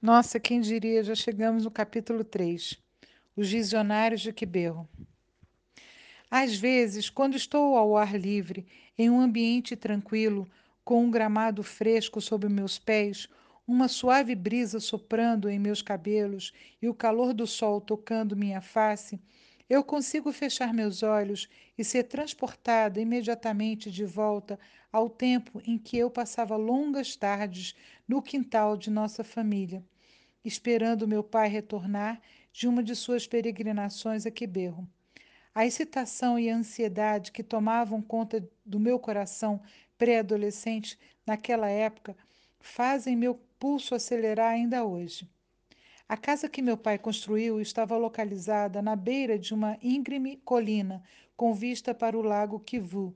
Nossa, quem diria, já chegamos no capítulo 3. Os visionários de Quiberro. Às vezes, quando estou ao ar livre, em um ambiente tranquilo, com um gramado fresco sob meus pés, uma suave brisa soprando em meus cabelos e o calor do sol tocando minha face, eu consigo fechar meus olhos e ser transportada imediatamente de volta ao tempo em que eu passava longas tardes no quintal de nossa família, esperando meu pai retornar de uma de suas peregrinações a Quiberro. A excitação e a ansiedade que tomavam conta do meu coração pré-adolescente naquela época fazem meu pulso acelerar ainda hoje. A casa que meu pai construiu estava localizada na beira de uma íngreme colina com vista para o lago Kivu,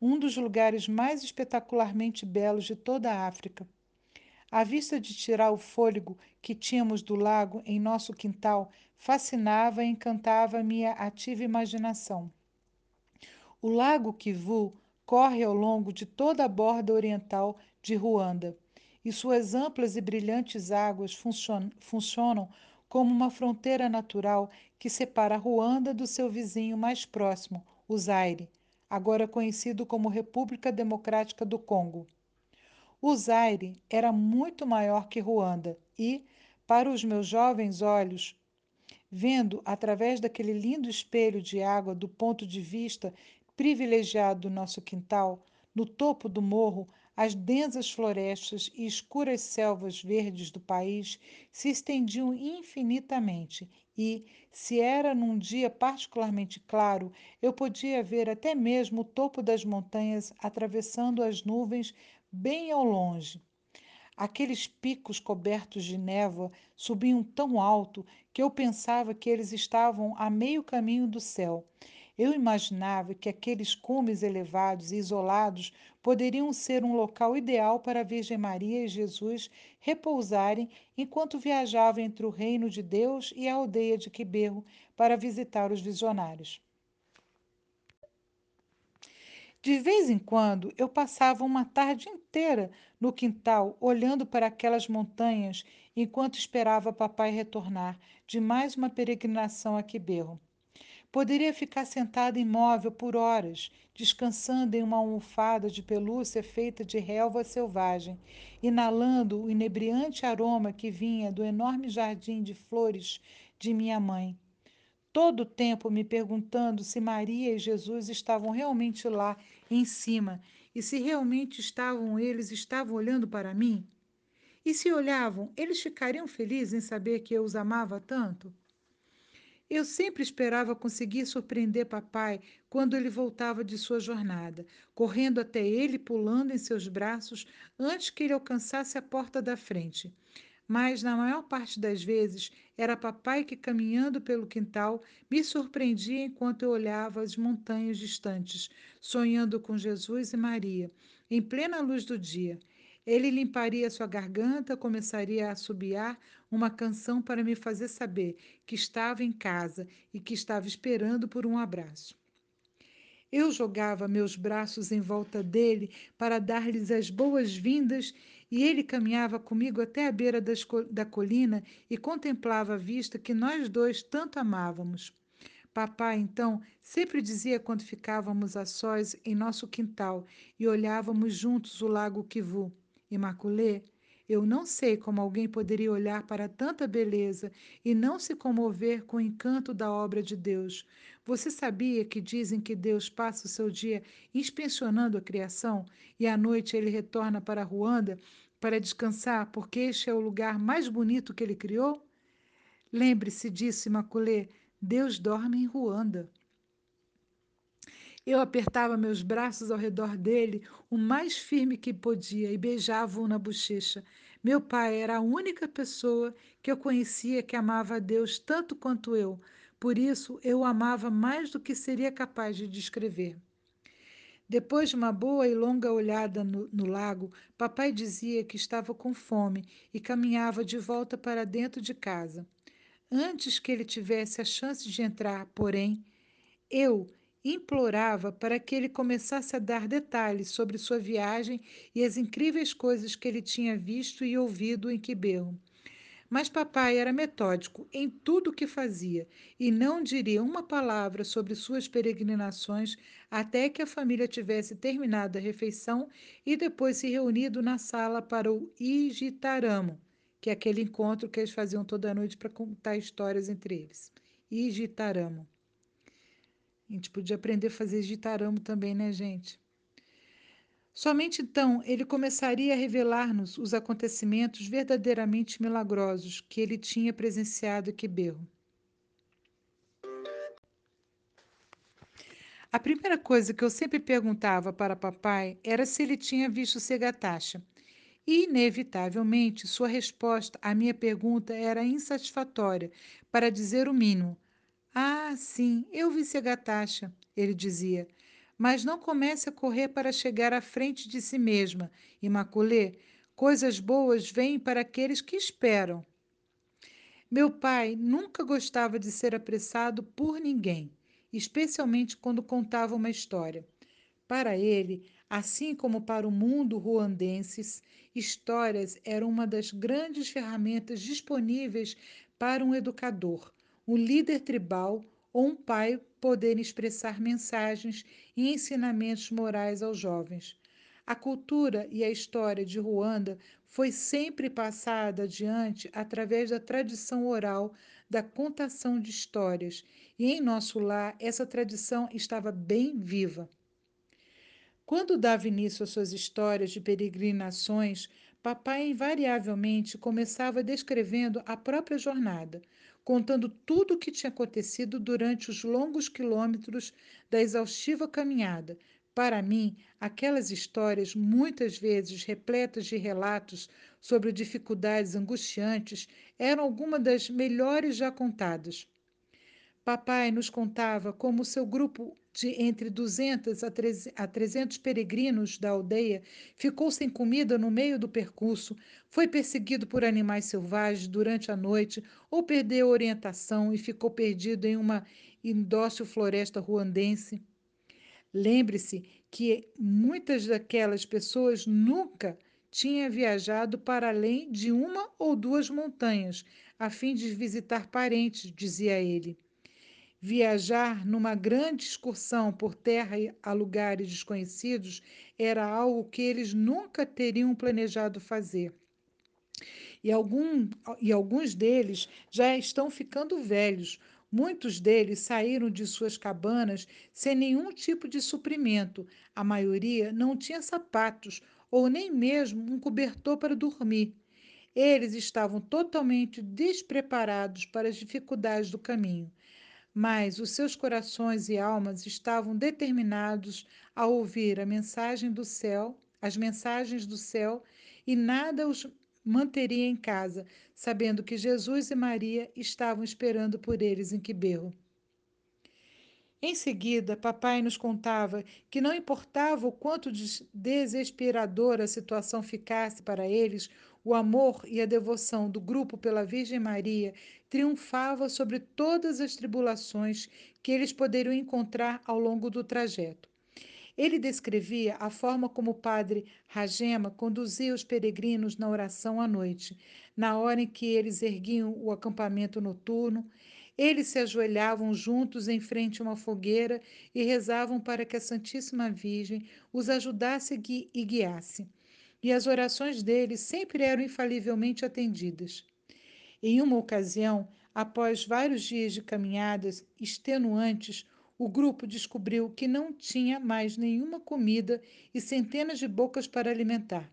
um dos lugares mais espetacularmente belos de toda a África. A vista de tirar o fôlego que tínhamos do lago em nosso quintal fascinava e encantava minha ativa imaginação. O lago Kivu corre ao longo de toda a borda oriental de Ruanda e suas amplas e brilhantes águas funcionam, funcionam como uma fronteira natural que separa Ruanda do seu vizinho mais próximo, o Zaire, agora conhecido como República Democrática do Congo. O Zaire era muito maior que Ruanda e, para os meus jovens olhos, vendo através daquele lindo espelho de água do ponto de vista privilegiado do nosso quintal, no topo do morro, as densas florestas e escuras selvas verdes do país se estendiam infinitamente e, se era num dia particularmente claro, eu podia ver até mesmo o topo das montanhas atravessando as nuvens bem ao longe. Aqueles picos cobertos de névoa subiam tão alto que eu pensava que eles estavam a meio caminho do céu eu imaginava que aqueles cumes elevados e isolados poderiam ser um local ideal para a Virgem Maria e Jesus repousarem enquanto viajavam entre o reino de Deus e a aldeia de Quiberro para visitar os visionários. De vez em quando eu passava uma tarde inteira no quintal olhando para aquelas montanhas enquanto esperava papai retornar de mais uma peregrinação a Quiberro. Poderia ficar sentada imóvel por horas, descansando em uma almofada de pelúcia feita de relva selvagem, inalando o inebriante aroma que vinha do enorme jardim de flores de minha mãe. Todo o tempo me perguntando se Maria e Jesus estavam realmente lá em cima e se realmente estavam eles estavam olhando para mim. E se olhavam, eles ficariam felizes em saber que eu os amava tanto? Eu sempre esperava conseguir surpreender papai quando ele voltava de sua jornada, correndo até ele, pulando em seus braços antes que ele alcançasse a porta da frente. Mas, na maior parte das vezes, era papai que, caminhando pelo quintal, me surpreendia enquanto eu olhava as montanhas distantes, sonhando com Jesus e Maria, em plena luz do dia. Ele limparia sua garganta, começaria a assobiar uma canção para me fazer saber que estava em casa e que estava esperando por um abraço. Eu jogava meus braços em volta dele para dar-lhes as boas-vindas e ele caminhava comigo até a beira da colina e contemplava a vista que nós dois tanto amávamos. Papai, então, sempre dizia quando ficávamos a sós em nosso quintal e olhávamos juntos o lago Kivu. Imaculê, eu não sei como alguém poderia olhar para tanta beleza e não se comover com o encanto da obra de Deus. Você sabia que dizem que Deus passa o seu dia inspecionando a criação e à noite ele retorna para Ruanda para descansar, porque este é o lugar mais bonito que ele criou? Lembre-se disso, Imaculê. Deus dorme em Ruanda. Eu apertava meus braços ao redor dele, o mais firme que podia, e beijava-o na bochecha. Meu pai era a única pessoa que eu conhecia que amava a Deus tanto quanto eu. Por isso, eu o amava mais do que seria capaz de descrever. Depois de uma boa e longa olhada no, no, lago, papai dizia que estava com fome e caminhava de volta para dentro de casa. Antes que ele tivesse a chance de entrar, porém, eu, implorava para que ele começasse a dar detalhes sobre sua viagem e as incríveis coisas que ele tinha visto e ouvido em Quiberro. Mas papai era metódico em tudo o que fazia e não diria uma palavra sobre suas peregrinações até que a família tivesse terminado a refeição e depois se reunido na sala para o Igitaramo, que é aquele encontro que eles faziam toda noite para contar histórias entre eles. Igitaramo. A gente podia aprender a fazer gitaramo também, né, gente? Somente então ele começaria a revelar-nos os acontecimentos verdadeiramente milagrosos que ele tinha presenciado em Quiberro. A primeira coisa que eu sempre perguntava para papai era se ele tinha visto Segatacha. E, inevitavelmente, sua resposta à minha pergunta era insatisfatória, para dizer o mínimo. Ah, sim, eu vi Segatacha, ele dizia. Mas não comece a correr para chegar à frente de si mesma, Imaculê. Coisas boas vêm para aqueles que esperam. Meu pai nunca gostava de ser apressado por ninguém, especialmente quando contava uma história. Para ele, assim como para o mundo ruandenses, histórias eram uma das grandes ferramentas disponíveis para um educador, um líder tribal ou um pai poderem expressar mensagens e ensinamentos morais aos jovens. A cultura e a história de Ruanda foi sempre passada adiante através da tradição oral da contação de histórias, e em nosso lar essa tradição estava bem viva. Quando dava início às suas histórias de peregrinações, papai invariavelmente começava descrevendo a própria jornada, contando tudo o que tinha acontecido durante os longos quilômetros da exaustiva caminhada. Para mim, aquelas histórias, muitas vezes repletas de relatos sobre dificuldades angustiantes, eram algumas das melhores já contadas. Papai nos contava como seu grupo de entre 200 a 300 peregrinos da aldeia ficou sem comida no meio do percurso, foi perseguido por animais selvagens durante a noite ou perdeu orientação e ficou perdido em uma indócil floresta ruandense. Lembre-se que muitas daquelas pessoas nunca tinham viajado para além de uma ou duas montanhas a fim de visitar parentes, dizia ele. Viajar numa grande excursão por terra a lugares desconhecidos era algo que eles nunca teriam planejado fazer. E, algum, e alguns deles já estão ficando velhos. Muitos deles saíram de suas cabanas sem nenhum tipo de suprimento. A maioria não tinha sapatos ou nem mesmo um cobertor para dormir. Eles estavam totalmente despreparados para as dificuldades do caminho mas os seus corações e almas estavam determinados a ouvir a mensagem do céu, as mensagens do céu, e nada os manteria em casa, sabendo que Jesus e Maria estavam esperando por eles em Quiberro. Em seguida, papai nos contava que não importava o quanto desesperadora a situação ficasse para eles, o amor e a devoção do grupo pela Virgem Maria triunfava sobre todas as tribulações que eles poderiam encontrar ao longo do trajeto. Ele descrevia a forma como o padre Ragema conduzia os peregrinos na oração à noite, na hora em que eles erguiam o acampamento noturno eles se ajoelhavam juntos em frente a uma fogueira e rezavam para que a Santíssima Virgem os ajudasse e guiasse. E as orações deles sempre eram infalivelmente atendidas. Em uma ocasião, após vários dias de caminhadas extenuantes, o grupo descobriu que não tinha mais nenhuma comida e centenas de bocas para alimentar.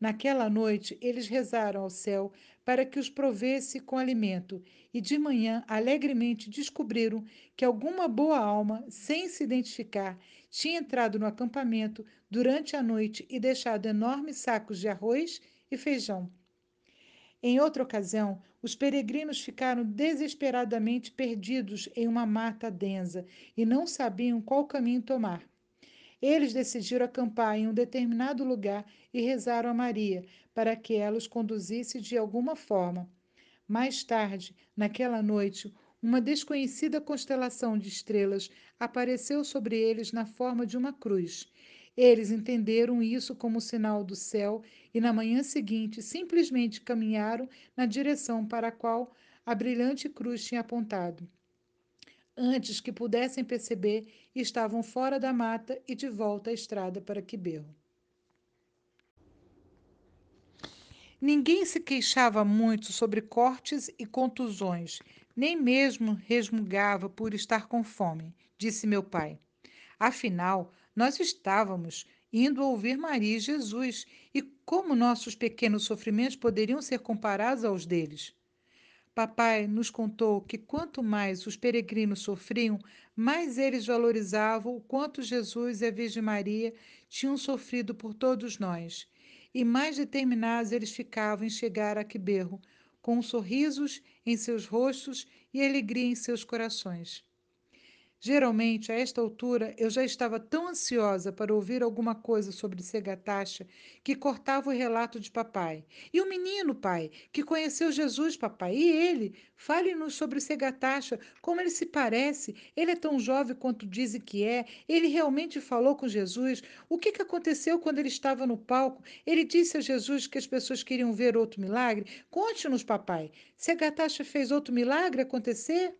Naquela noite, eles rezaram ao céu para que os provesse com alimento, e de manhã alegremente descobriram que alguma boa alma, sem se identificar, tinha entrado no acampamento durante a noite e deixado enormes sacos de arroz e feijão. Em outra ocasião, os peregrinos ficaram desesperadamente perdidos em uma mata densa e não sabiam qual caminho tomar. Eles decidiram acampar em um determinado lugar e rezaram a Maria para que ela os conduzisse de alguma forma. Mais tarde, naquela noite, uma desconhecida constelação de estrelas apareceu sobre eles na forma de uma cruz. Eles entenderam isso como sinal do céu e, na manhã seguinte, simplesmente caminharam na direção para a qual a brilhante cruz tinha apontado. Antes que pudessem perceber, estavam fora da mata e de volta à estrada para Quiberro. Ninguém se queixava muito sobre cortes e contusões, nem mesmo resmungava por estar com fome, disse meu pai. Afinal, nós estávamos indo ouvir Maria e Jesus, e como nossos pequenos sofrimentos poderiam ser comparados aos deles? Papai nos contou que quanto mais os peregrinos sofriam, mais eles valorizavam o quanto Jesus e a Virgem Maria tinham sofrido por todos nós e mais determinados eles ficavam em chegar a Quiberro, com sorrisos em seus rostos e alegria em seus corações. Geralmente, a esta altura, eu já estava tão ansiosa para ouvir alguma coisa sobre Segatacha que cortava o relato de papai. E o menino, pai, que conheceu Jesus, papai, e ele? Fale-nos sobre Segatacha, como ele se parece. Ele é tão jovem quanto dizem que é. Ele realmente falou com Jesus. O que, que aconteceu quando ele estava no palco? Ele disse a Jesus que as pessoas queriam ver outro milagre? Conte-nos, papai. Segatacha fez outro milagre acontecer?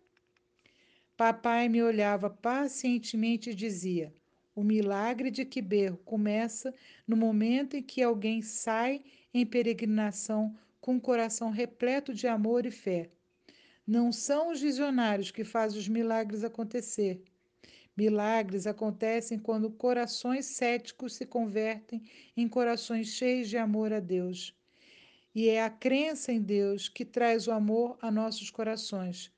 Papai me olhava pacientemente e dizia: O milagre de Quiberro começa no momento em que alguém sai em peregrinação com o coração repleto de amor e fé. Não são os visionários que fazem os milagres acontecer. Milagres acontecem quando corações céticos se convertem em corações cheios de amor a Deus. E é a crença em Deus que traz o amor a nossos corações.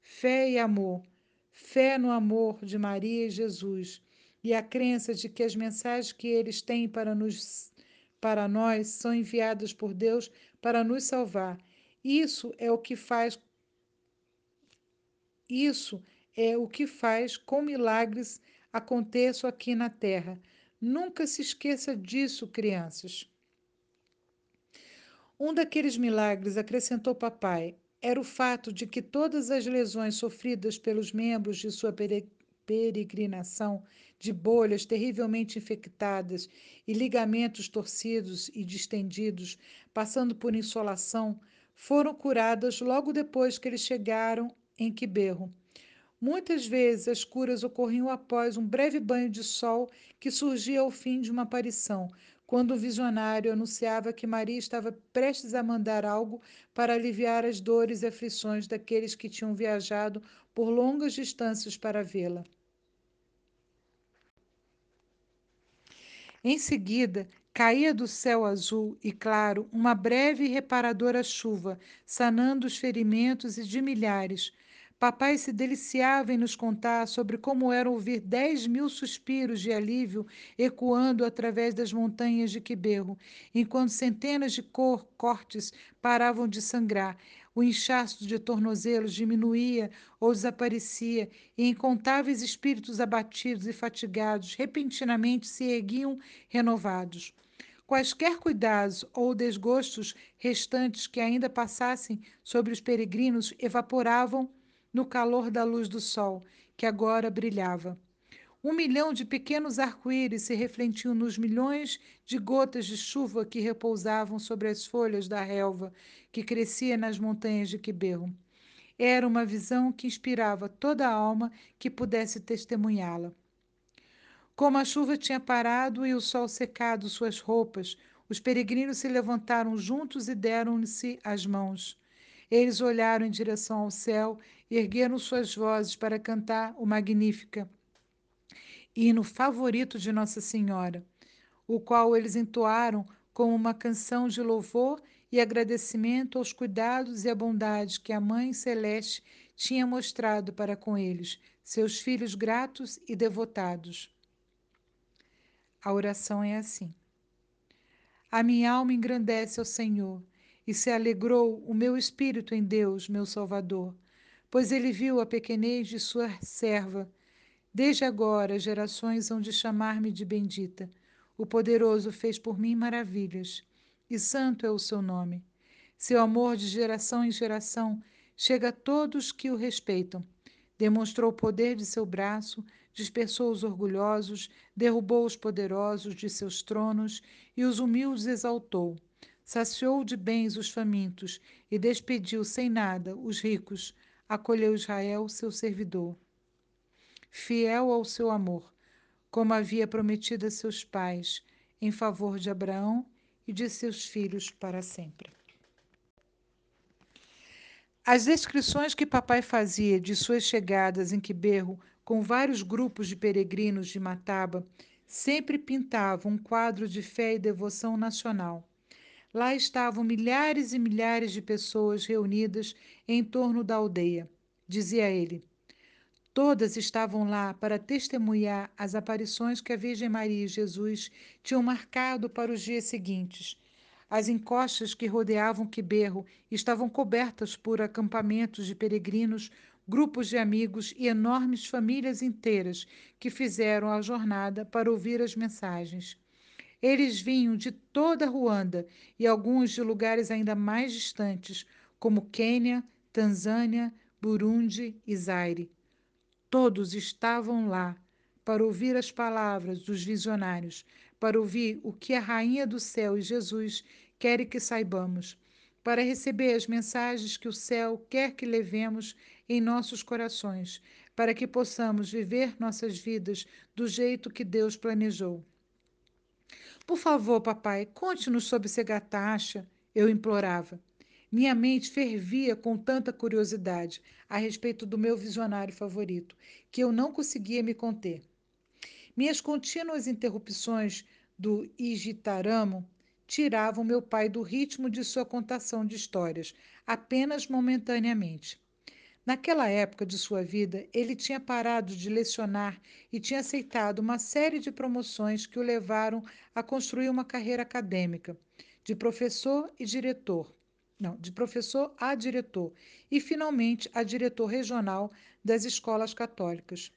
Fé e amor fé no amor de Maria e Jesus e a crença de que as mensagens que eles têm para nos para nós são enviadas por Deus para nos salvar. Isso é o que faz isso é o que faz com milagres aconteçam aqui na terra. Nunca se esqueça disso, crianças. Um daqueles milagres, acrescentou papai, era o fato de que todas as lesões sofridas pelos membros de sua peregrinação, de bolhas terrivelmente infectadas e ligamentos torcidos e distendidos, passando por insolação, foram curadas logo depois que eles chegaram em Quiberro. Muitas vezes as curas ocorriam após um breve banho de sol que surgia ao fim de uma aparição, quando o visionário anunciava que Maria estava prestes a mandar algo para aliviar as dores e aflições daqueles que tinham viajado por longas distâncias para vê-la. Em seguida, caía do céu azul e claro uma breve e reparadora chuva, sanando os ferimentos e de milhares, Papai se deliciava em nos contar sobre como era ouvir dez mil suspiros de alívio ecoando através das montanhas de Quiberro, enquanto centenas de cor, cortes paravam de sangrar, o inchaço de tornozelos diminuía ou desaparecia, e incontáveis espíritos abatidos e fatigados repentinamente se erguiam renovados. Quaisquer cuidados ou desgostos restantes que ainda passassem sobre os peregrinos evaporavam no calor da luz do sol, que agora brilhava. Um milhão de pequenos arco-íris se refletiam nos milhões de gotas de chuva que repousavam sobre as folhas da relva que crescia nas montanhas de Quiberro. Era uma visão que inspirava toda a alma que pudesse testemunhá-la. Como a chuva tinha parado e o sol secado suas roupas, os peregrinos se levantaram juntos e deram-se as mãos. Eles olharam em direção ao céu ergueram suas vozes para cantar o Magnífica, hino favorito de Nossa Senhora, o qual eles entoaram como uma canção de louvor e agradecimento aos cuidados e à bondade que a Mãe Celeste tinha mostrado para com eles, seus filhos gratos e devotados. A oração é assim: A minha alma engrandece ao Senhor e se alegrou o meu espírito em Deus, meu Salvador, pois ele viu a pequenez de sua serva. Desde agora gerações hão de chamar-me de bendita. O poderoso fez por mim maravilhas, e santo é o seu nome. Seu amor de geração em geração chega a todos que o respeitam. Demonstrou o poder de seu braço, dispersou os orgulhosos, derrubou os poderosos de seus tronos e os humildes exaltou. Saciou de bens os famintos e despediu sem nada os ricos. Acolheu Israel, seu servidor. Fiel ao seu amor, como havia prometido a seus pais, em favor de Abraão e de seus filhos para sempre. As descrições que papai fazia de suas chegadas em Quiberro com vários grupos de peregrinos de Mataba sempre pintavam um quadro de fé e devoção nacional. Lá estavam milhares e milhares de pessoas reunidas em torno da aldeia, dizia ele. Todas estavam lá para testemunhar as aparições que a Virgem Maria e Jesus tinham marcado para os dias seguintes as encostas que rodeavam Quiberro estavam cobertas por acampamentos de peregrinos, grupos de amigos e enormes famílias inteiras que fizeram a jornada para ouvir as mensagens. Eles vinham de toda Ruanda e alguns de lugares ainda mais distantes, como Quênia, Tanzânia, Burundi e Zaire. Todos estavam lá para ouvir as palavras dos visionários, para ouvir o que a Rainha do Céu e Jesus querem que saibamos, para receber as mensagens que o céu quer que levemos em nossos corações, para que possamos viver nossas vidas do jeito que Deus planejou. Por favor, papai, conte-nos sobre Segatacha, eu implorava. Minha mente fervia com tanta curiosidade a respeito do meu visionário favorito, que eu não conseguia me conter. Minhas contínuas interrupções do Igitaramo tiravam meu pai do ritmo de sua contação de histórias, apenas momentaneamente. Naquela época de sua vida, ele tinha parado de lecionar e tinha aceitado uma série de promoções que o levaram a construir uma carreira acadêmica, de professor e diretor. Não, de professor a diretor e finalmente a diretor regional das escolas católicas.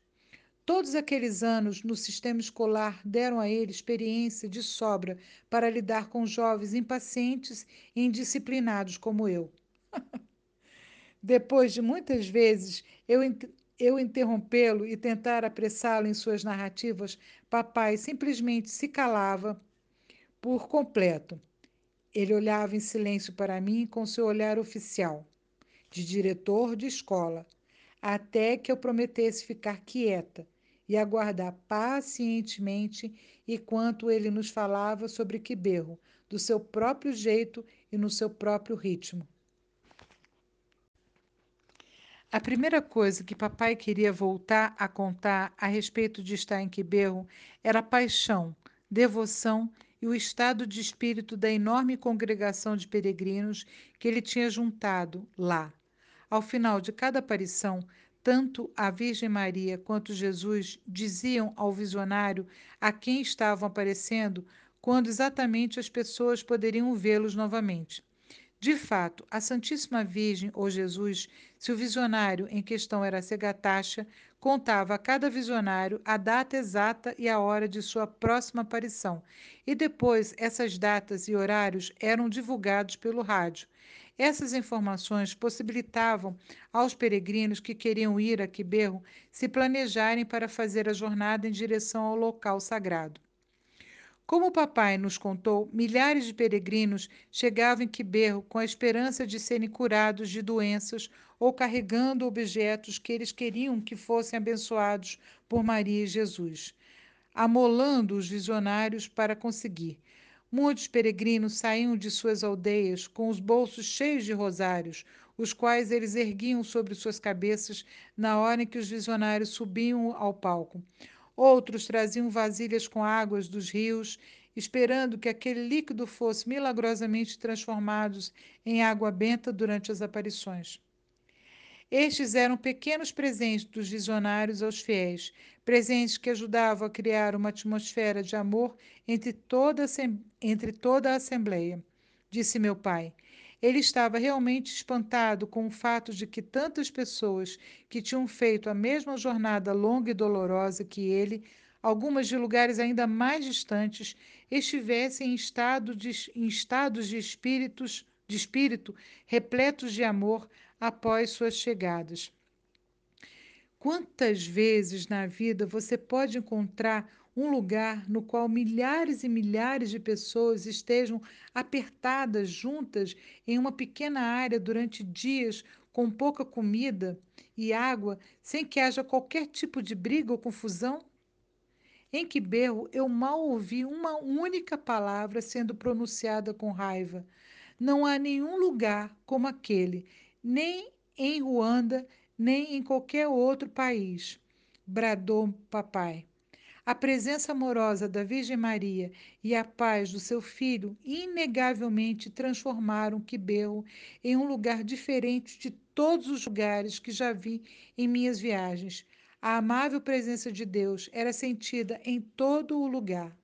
Todos aqueles anos no sistema escolar deram a ele experiência de sobra para lidar com jovens impacientes e indisciplinados como eu. Depois de muitas vezes eu, eu interrompê-lo e tentar apressá-lo em suas narrativas, papai simplesmente se calava por completo. Ele olhava em silêncio para mim com seu olhar oficial, de diretor de escola até que eu prometesse ficar quieta e aguardar pacientemente enquanto ele nos falava sobre Quiberro, do seu próprio jeito e no seu próprio ritmo. A primeira coisa que papai queria voltar a contar a respeito de estar em Quiberro era paixão, devoção e o estado de espírito da enorme congregação de peregrinos que ele tinha juntado lá. Ao final de cada aparição, tanto a Virgem Maria quanto Jesus diziam ao visionário a quem estavam aparecendo quando exatamente as pessoas poderiam vê-los novamente. De fato, a Santíssima Virgem ou Jesus, se o visionário em questão era Segatacha, contava a cada visionário a data exata e a hora de sua próxima aparição, e depois essas datas e horários eram divulgados pelo rádio. Essas informações possibilitavam aos peregrinos que queriam ir a Quiberro se planejarem para fazer a jornada em direção ao local sagrado. Como o papai nos contou, milhares de peregrinos chegavam em Quiberro com a esperança de serem curados de doenças ou carregando objetos que eles queriam que fossem abençoados por Maria e Jesus, amolando os visionários para conseguir. Muitos peregrinos saíam de suas aldeias com os bolsos cheios de rosários, os quais eles erguiam sobre suas cabeças na hora em que os visionários subiam ao palco. Outros traziam vasilhas com águas dos rios, esperando que aquele líquido fosse milagrosamente transformado em água benta durante as aparições. Estes eram pequenos presentes dos visionários aos fiéis, presentes que ajudavam a criar uma atmosfera de amor entre toda, entre toda a Assembleia. Disse meu pai. Ele estava realmente espantado com o fato de que tantas pessoas que tinham feito a mesma jornada longa e dolorosa que ele, algumas de lugares ainda mais distantes, estivessem em, estado de, em estados de espíritos de espírito repletos de amor após suas chegadas. Quantas vezes na vida você pode encontrar um lugar no qual milhares e milhares de pessoas estejam apertadas juntas em uma pequena área durante dias com pouca comida e água, sem que haja qualquer tipo de briga ou confusão? Em Quiberro, eu mal ouvi uma única palavra sendo pronunciada com raiva. Não há nenhum lugar como aquele, nem em Ruanda, nem em qualquer outro país, bradou papai. A presença amorosa da Virgem Maria e a paz do seu filho inegavelmente transformaram Quiberro em um lugar diferente de todos os lugares que já vi em minhas viagens. A amável presença de Deus era sentida em todo o lugar.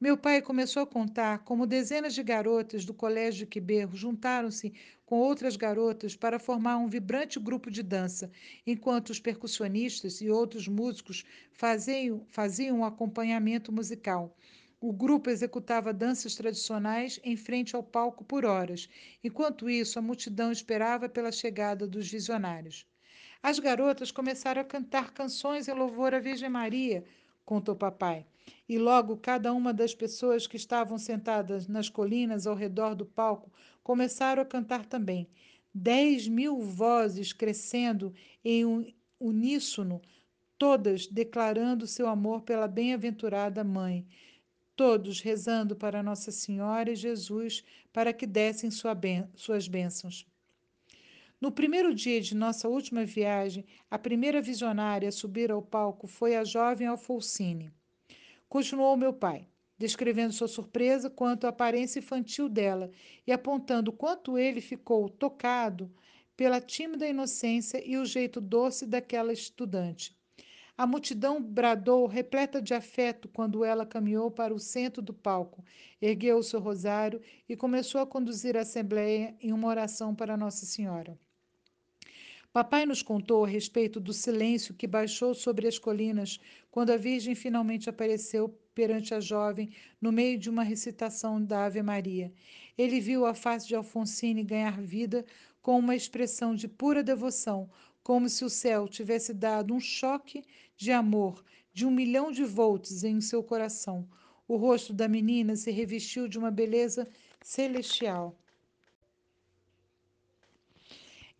Meu pai começou a contar como dezenas de garotas do colégio de Quiberro juntaram-se com outras garotas para formar um vibrante grupo de dança, enquanto os percussionistas e outros músicos faziam, faziam um acompanhamento musical. O grupo executava danças tradicionais em frente ao palco por horas. Enquanto isso, a multidão esperava pela chegada dos visionários. As garotas começaram a cantar canções em louvor à Virgem Maria, contou papai. E logo cada uma das pessoas que estavam sentadas nas colinas ao redor do palco começaram a cantar também. Dez mil vozes crescendo em um uníssono, todas declarando seu amor pela bem-aventurada Mãe, todos rezando para Nossa Senhora e Jesus para que dessem sua suas bênçãos. No primeiro dia de nossa última viagem, a primeira visionária a subir ao palco foi a jovem Alfonsine. Continuou meu pai, descrevendo sua surpresa quanto à aparência infantil dela e apontando quanto ele ficou tocado pela tímida inocência e o jeito doce daquela estudante. A multidão bradou, repleta de afeto, quando ela caminhou para o centro do palco, ergueu o seu rosário e começou a conduzir a assembleia em uma oração para Nossa Senhora. Papai nos contou a respeito do silêncio que baixou sobre as colinas quando a Virgem finalmente apareceu perante a jovem no meio de uma recitação da Ave Maria. Ele viu a face de Alfonsine ganhar vida com uma expressão de pura devoção, como se o céu tivesse dado um choque de amor de um milhão de volts em seu coração. O rosto da menina se revestiu de uma beleza celestial.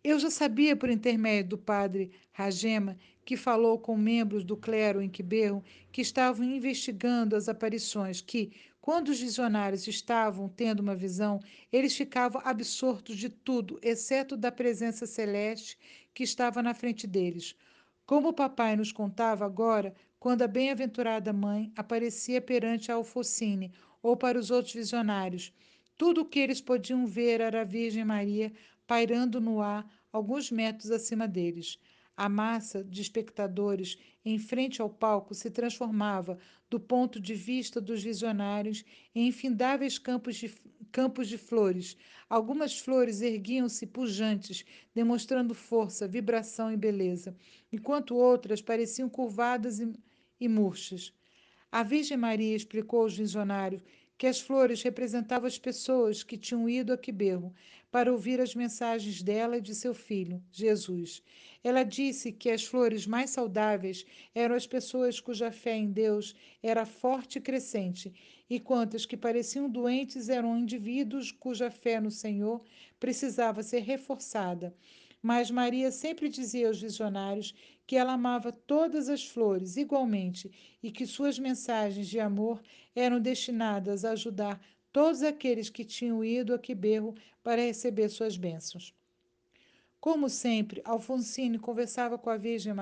Eu já sabia por intermédio do padre Ragema, que falou com membros do clero em Quiberro, que estavam investigando as aparições, que, quando os visionários estavam tendo uma visão, eles ficavam absortos de tudo, exceto da presença celeste que estava na frente deles. Como o papai nos contava agora, quando a bem-aventurada mãe aparecia perante a Alfocine ou para os outros visionários, tudo o que eles podiam ver era a Virgem Maria pairando no ar alguns metros acima deles. A massa de espectadores em frente ao palco se transformava, do ponto de vista dos visionários, em infindáveis campos de, campos de flores. Algumas flores erguiam-se pujantes, demonstrando força, vibração e beleza, enquanto outras pareciam curvadas e, e murchas. A Virgem Maria explicou aos visionários que as flores representavam as pessoas que tinham ido a Quiberro para ouvir as mensagens dela e de seu filho, Jesus. Ela disse que as flores mais saudáveis eram as pessoas cuja fé em Deus era forte e crescente, e quantas que pareciam doentes eram indivíduos cuja fé no Senhor precisava ser reforçada. Mas Maria sempre dizia aos visionários que ela amava todas as flores igualmente e que suas mensagens de amor eram destinadas a ajudar todos aqueles que tinham ido a Quiberro para receber suas bênçãos. Como sempre, Alfonsine conversava com a Virgem,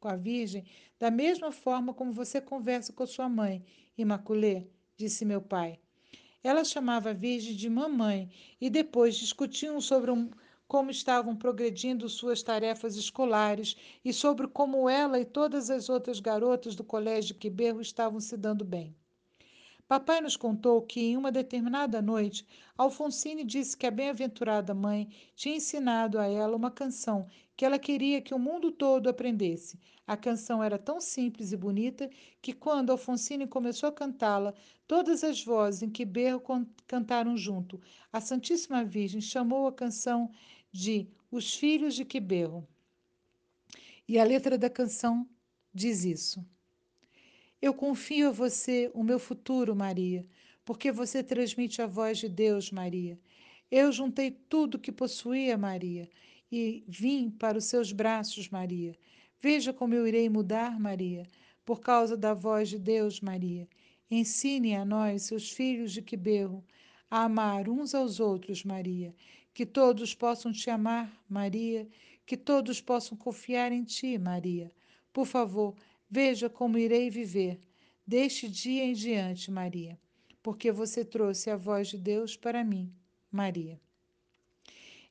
com a Virgem da mesma forma como você conversa com sua mãe, Imaculée, disse meu pai. Ela chamava a Virgem de mamãe e depois discutiam sobre um, como estavam progredindo suas tarefas escolares e sobre como ela e todas as outras garotas do colégio Quiberro estavam se dando bem. Papai nos contou que, em uma determinada noite, Alfonsine disse que a bem-aventurada mãe tinha ensinado a ela uma canção que ela queria que o mundo todo aprendesse. A canção era tão simples e bonita que, quando Alfonsine começou a cantá-la, todas as vozes em que berro cantaram junto. A Santíssima Virgem chamou a canção de Os Filhos de Quiberro. E a letra da canção diz isso. Eu confio a você o meu futuro, Maria, porque você transmite a voz de Deus, Maria. Eu juntei tudo que possuía, Maria, e vim para os seus braços, Maria. Veja como eu irei mudar, Maria, por causa da voz de Deus, Maria. Ensine a nós, seus filhos de que berro, a amar uns aos outros, Maria. Que todos possam te amar, Maria. Que todos possam confiar em ti, Maria. Por favor, veja como irei viver deste dia em diante, Maria, porque você trouxe a voz de Deus para mim, Maria.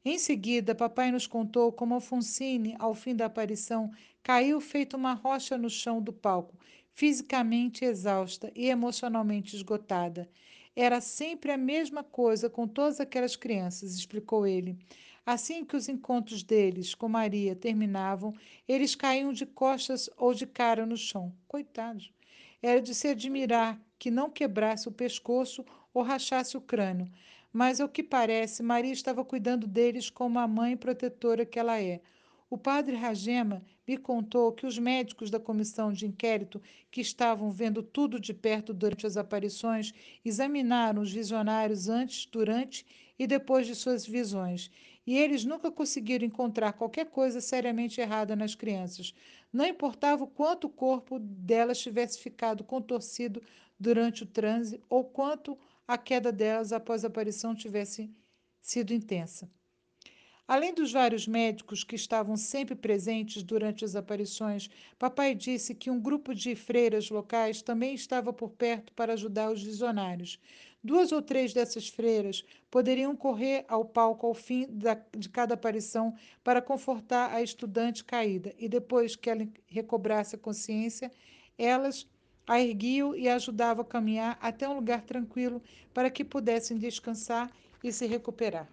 Em seguida, papai nos contou como Alfonsine, ao fim da aparição, caiu feito uma rocha no chão do palco, fisicamente exausta e emocionalmente esgotada. Era sempre a mesma coisa com todas aquelas crianças, explicou ele. Assim que os encontros deles com Maria terminavam, eles caíam de costas ou de cara no chão. Coitados. Era de se admirar que não quebrasse o pescoço ou rachasse o crânio. Mas, ao que parece, Maria estava cuidando deles como a mãe protetora que ela é. O padre Ragema me contou que os médicos da comissão de inquérito, que estavam vendo tudo de perto durante as aparições, examinaram os visionários antes, durante e depois de suas visões. E eles nunca conseguiram encontrar qualquer coisa seriamente errada nas crianças. Não importava o quanto o corpo delas tivesse ficado contorcido durante o transe ou quanto a queda delas após a aparição tivesse sido intensa. Além dos vários médicos que estavam sempre presentes durante as aparições, papai disse que um grupo de freiras locais também estava por perto para ajudar os visionários. Duas ou três dessas freiras poderiam correr ao palco ao fim da, de cada aparição para confortar a estudante caída, e depois que ela recobrasse a consciência, elas a erguiam e ajudavam a caminhar até um lugar tranquilo para que pudessem descansar e se recuperar.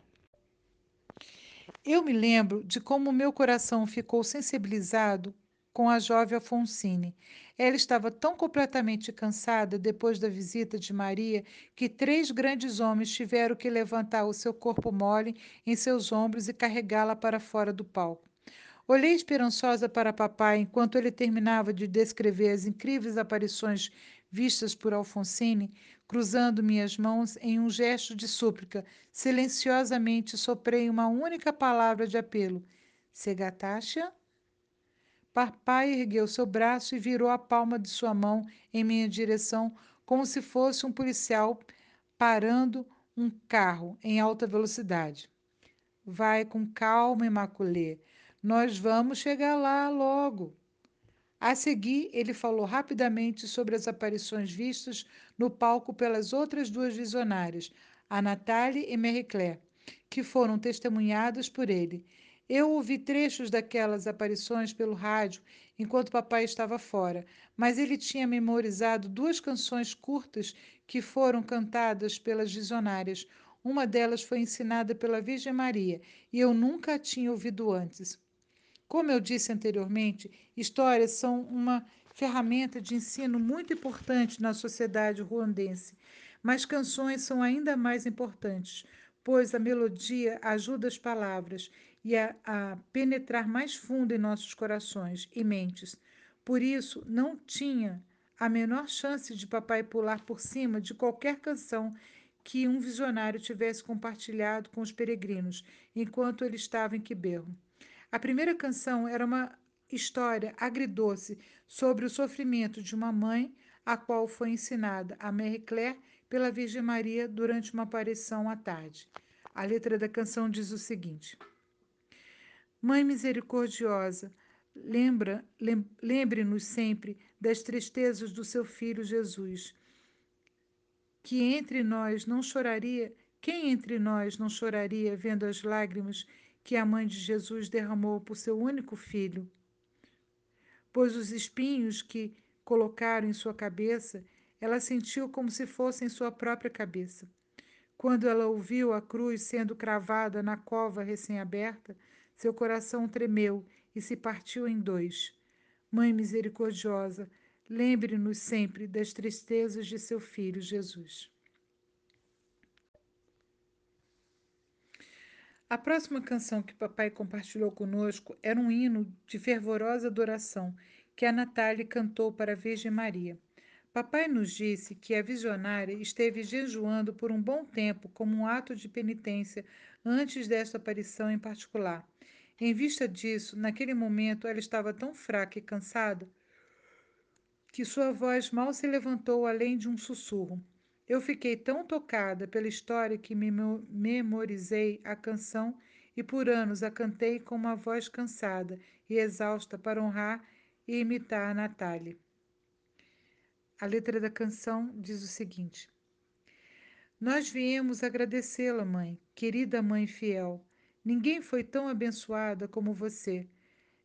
Eu me lembro de como meu coração ficou sensibilizado com a jovem Afonsine. Ela estava tão completamente cansada depois da visita de Maria que três grandes homens tiveram que levantar o seu corpo mole em seus ombros e carregá-la para fora do palco. Olhei esperançosa para papai enquanto ele terminava de descrever as incríveis aparições vistas por Alfonsine, cruzando minhas mãos em um gesto de súplica. Silenciosamente soprei uma única palavra de apelo: Segatacha? Papai ergueu seu braço e virou a palma de sua mão em minha direção, como se fosse um policial parando um carro em alta velocidade. Vai com calma, Imaculê. Nós vamos chegar lá logo. A seguir, ele falou rapidamente sobre as aparições vistas no palco pelas outras duas visionárias, a Natalie e Marie Claire, que foram testemunhadas por ele. Eu ouvi trechos daquelas aparições pelo rádio enquanto papai estava fora, mas ele tinha memorizado duas canções curtas que foram cantadas pelas visionárias. Uma delas foi ensinada pela Virgem Maria e eu nunca a tinha ouvido antes. Como eu disse anteriormente, histórias são uma ferramenta de ensino muito importante na sociedade ruandense, mas canções são ainda mais importantes, pois a melodia ajuda as palavras e a, a penetrar mais fundo em nossos corações e mentes. Por isso, não tinha a menor chance de papai pular por cima de qualquer canção que um visionário tivesse compartilhado com os peregrinos enquanto ele estava em Quiberro. A primeira canção era uma história agridoce sobre o sofrimento de uma mãe, a qual foi ensinada a Mary Claire pela Virgem Maria durante uma aparição à tarde. A letra da canção diz o seguinte: Mãe misericordiosa, lembre-nos sempre das tristezas do seu filho Jesus, que entre nós não choraria, quem entre nós não choraria vendo as lágrimas que a mãe de Jesus derramou por seu único filho. Pois os espinhos que colocaram em sua cabeça, ela sentiu como se fossem sua própria cabeça. Quando ela ouviu a cruz sendo cravada na cova recém-aberta, seu coração tremeu e se partiu em dois. Mãe misericordiosa, lembre-nos sempre das tristezas de seu filho Jesus. A próxima canção que papai compartilhou conosco era um hino de fervorosa adoração que a Natália cantou para a Virgem Maria. Papai nos disse que a visionária esteve jejuando por um bom tempo como um ato de penitência antes desta aparição em particular. Em vista disso, naquele momento ela estava tão fraca e cansada que sua voz mal se levantou além de um sussurro. Eu fiquei tão tocada pela história que me memorizei a canção e por anos a cantei com uma voz cansada e exausta para honrar e imitar a Natália. A letra da canção diz o seguinte: Nós viemos agradecê-la, mãe, querida mãe fiel. Ninguém foi tão abençoada como você.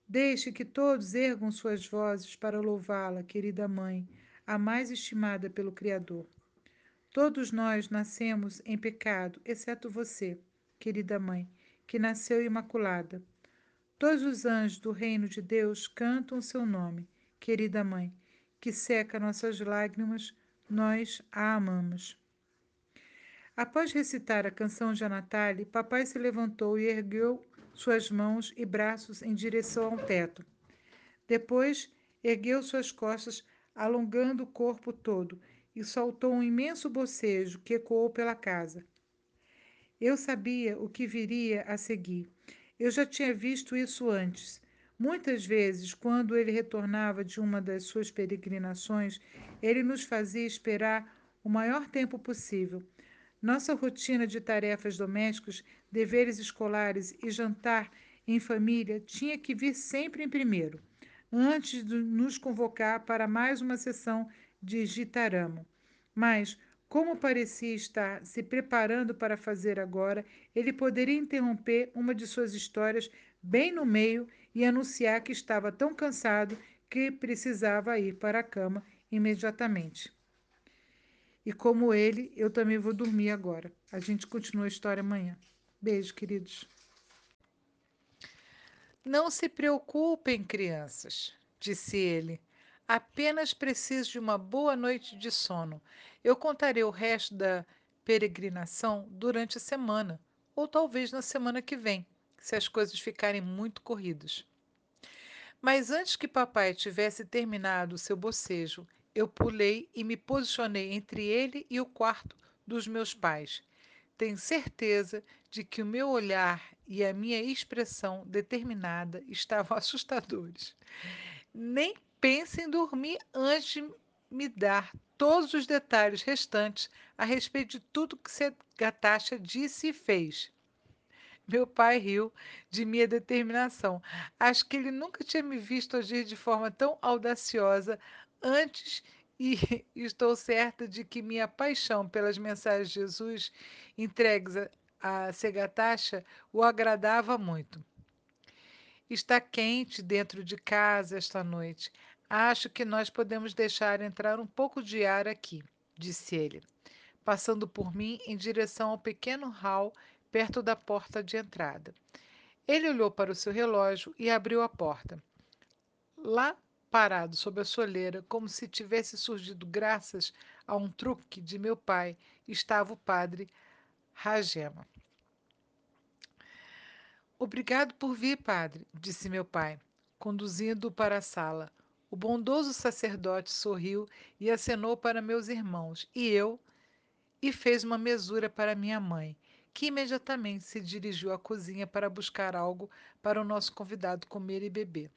Deixe que todos ergam suas vozes para louvá-la, querida mãe, a mais estimada pelo Criador. Todos nós nascemos em pecado, exceto você, querida mãe, que nasceu imaculada. Todos os anjos do reino de Deus cantam seu nome, querida mãe, que seca nossas lágrimas, nós a amamos. Após recitar a canção de Natália, papai se levantou e ergueu suas mãos e braços em direção ao teto. Depois, ergueu suas costas, alongando o corpo todo e soltou um imenso bocejo que ecoou pela casa. Eu sabia o que viria a seguir. Eu já tinha visto isso antes. Muitas vezes, quando ele retornava de uma das suas peregrinações, ele nos fazia esperar o maior tempo possível. Nossa rotina de tarefas domésticas, deveres escolares e jantar em família tinha que vir sempre em primeiro, antes de nos convocar para mais uma sessão de Gitaramo. Mas, como parecia estar se preparando para fazer agora, ele poderia interromper uma de suas histórias bem no meio e anunciar que estava tão cansado que precisava ir para a cama imediatamente. E como ele, eu também vou dormir agora. A gente continua a história amanhã. Beijo, queridos. Não se preocupem, crianças, disse ele. Apenas preciso de uma boa noite de sono. Eu contarei o resto da peregrinação durante a semana, ou talvez na semana que vem, se as coisas ficarem muito corridas. Mas antes que papai tivesse terminado o seu bocejo, eu pulei e me posicionei entre ele e o quarto dos meus pais. Tenho certeza de que o meu olhar e a minha expressão determinada estavam assustadores. Nem pense em dormir antes de me dar todos os detalhes restantes a respeito de tudo que Gatacha disse e fez. Meu pai riu de minha determinação. Acho que ele nunca tinha me visto agir de forma tão audaciosa antes e estou certa de que minha paixão pelas mensagens de Jesus entregues a, a Segatacha o agradava muito. Está quente dentro de casa esta noite. Acho que nós podemos deixar entrar um pouco de ar aqui, disse ele, passando por mim em direção ao pequeno hall perto da porta de entrada. Ele olhou para o seu relógio e abriu a porta. Lá, parado sob a soleira, como se tivesse surgido graças a um truque de meu pai, estava o padre Ragema. Obrigado por vir, padre, disse meu pai, conduzindo-o para a sala. O bondoso sacerdote sorriu e acenou para meus irmãos, e eu, e fez uma mesura para minha mãe, que imediatamente se dirigiu à cozinha para buscar algo para o nosso convidado comer e beber.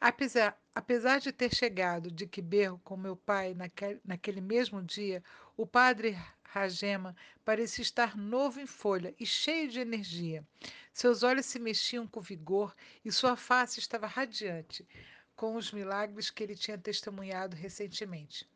Apesar, apesar de ter chegado de Quiberro com meu pai naquele, naquele mesmo dia, o padre Ragema parecia estar novo em folha e cheio de energia. Seus olhos se mexiam com vigor e sua face estava radiante com os milagres que ele tinha testemunhado recentemente.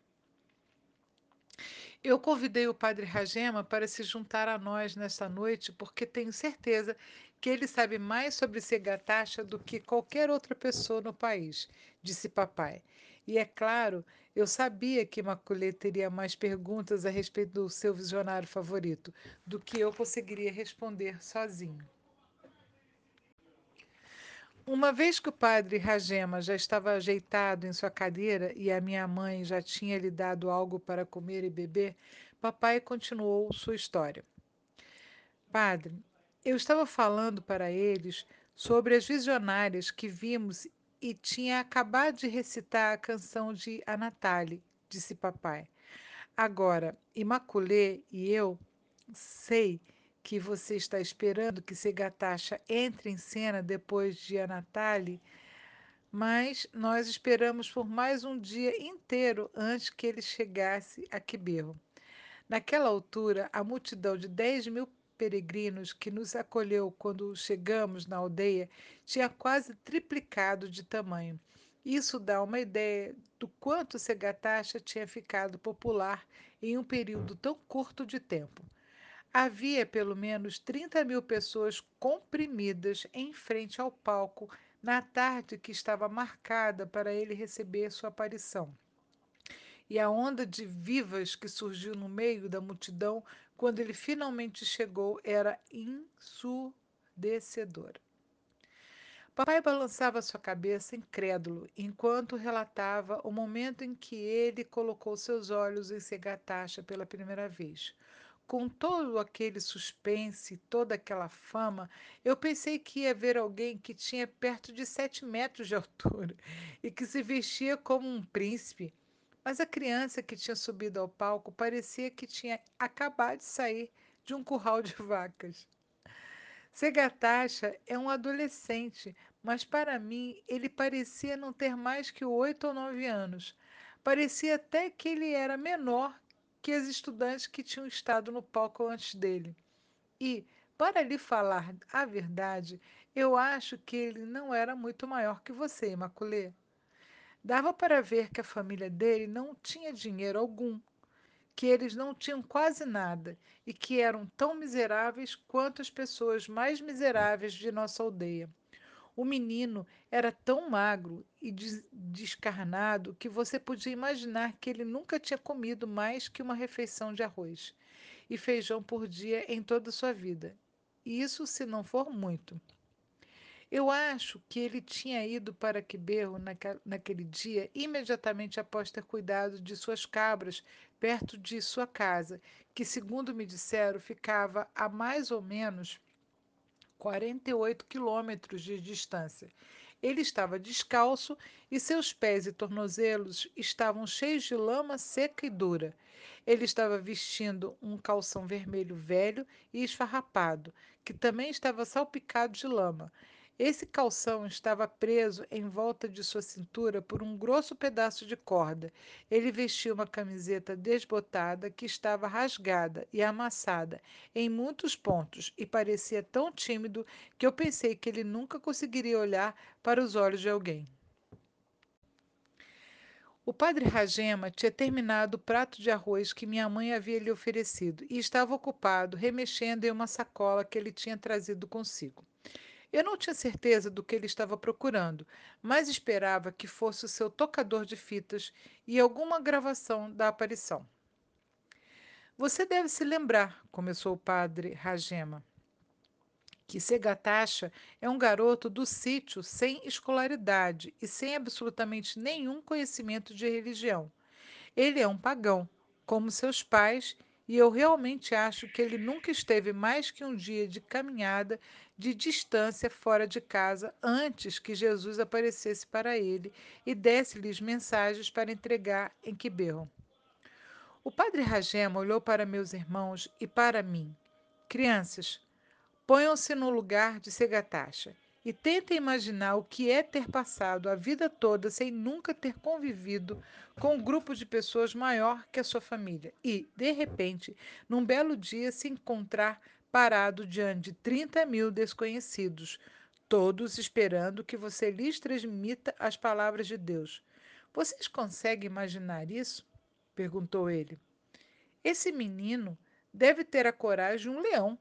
Eu convidei o padre Ragema para se juntar a nós nesta noite porque tenho certeza que ele sabe mais sobre Segatacha do que qualquer outra pessoa no país, disse papai. E é claro, eu sabia que Maculê teria mais perguntas a respeito do seu visionário favorito do que eu conseguiria responder sozinho. Uma vez que o padre Ragema já estava ajeitado em sua cadeira e a minha mãe já tinha lhe dado algo para comer e beber, papai continuou sua história. Padre, Eu estava falando para eles sobre as visionárias que vimos e tinha acabado de recitar a canção de A Nathalie, disse papai. Agora, Imaculê e eu sei que você está esperando que Segatacha entre em cena depois de A Nathalie, mas nós esperamos por mais um dia inteiro antes que ele chegasse a Quiberro. Naquela altura, a multidão de 10 mil peregrinos que nos acolheu quando chegamos na aldeia tinha quase triplicado de tamanho. Isso dá uma ideia do quanto Segatacha tinha ficado popular em um período tão curto de tempo. Havia pelo menos 30 mil pessoas comprimidas em frente ao palco na tarde que estava marcada para ele receber sua aparição. E a onda de vivas que surgiu no meio da multidão quando ele finalmente chegou era ensurdecedora. Papai balançava sua cabeça incrédulo enquanto relatava o momento em que ele colocou seus olhos em Segatacha pela primeira vez. Com todo aquele suspense, toda aquela fama, eu pensei que ia ver alguém que tinha perto de sete metros de altura e que se vestia como um príncipe. Mas a criança que tinha subido ao palco parecia que tinha acabado de sair de um curral de vacas. Segatacha é um adolescente, mas para mim ele parecia não ter mais que oito ou nove anos. Parecia até que ele era menor que as estudantes que tinham estado no palco antes dele. E, para lhe falar a verdade, eu acho que ele não era muito maior que você, Imaculê. Dava para ver que a família dele não tinha dinheiro algum, que eles não tinham quase nada e que eram tão miseráveis quanto as pessoas mais miseráveis de nossa aldeia. O menino era tão magro e descarnado que você podia imaginar que ele nunca tinha comido mais que uma refeição de arroz e feijão por dia em toda a sua vida. Isso se não for muito. Eu acho que ele tinha ido para Quiberro naquele dia imediatamente após ter cuidado de suas cabras perto de sua casa, que, segundo me disseram, ficava a mais ou menos 48 quilômetros de distância. Ele estava descalço e seus pés e tornozelos estavam cheios de lama seca e dura. Ele estava vestindo um calção vermelho velho e esfarrapado, que também estava salpicado de lama. Esse calção estava preso em volta de sua cintura por um grosso pedaço de corda. Ele vestia uma camiseta desbotada que estava rasgada e amassada em muitos pontos e parecia tão tímido que eu pensei que ele nunca conseguiria olhar para os olhos de alguém. O padre Ragema tinha terminado o prato de arroz que minha mãe havia lhe oferecido e estava ocupado remexendo em uma sacola que ele tinha trazido consigo. Eu não tinha certeza do que ele estava procurando, mas esperava que fosse o seu tocador de fitas e alguma gravação da aparição. Você deve se lembrar, começou o padre Ragema, que Segatacha é um garoto do sítio sem escolaridade e sem absolutamente nenhum conhecimento de religião. Ele é um pagão, como seus pais, e eu realmente acho que ele nunca esteve mais que um dia de caminhada de distância fora de casa antes que Jesus aparecesse para ele e desse-lhes mensagens para entregar em Quiberro. O padre Ragema olhou para meus irmãos e para mim. Crianças, ponham-se no lugar de Segatacha e tentem imaginar o que é ter passado a vida toda sem nunca ter convivido com um grupo de pessoas maior que a sua família e, de repente, num belo dia, se encontrar parado diante de 30 mil desconhecidos, todos esperando que você lhes transmita as palavras de Deus. Vocês conseguem imaginar isso? perguntou ele. Esse menino deve ter a coragem de um leão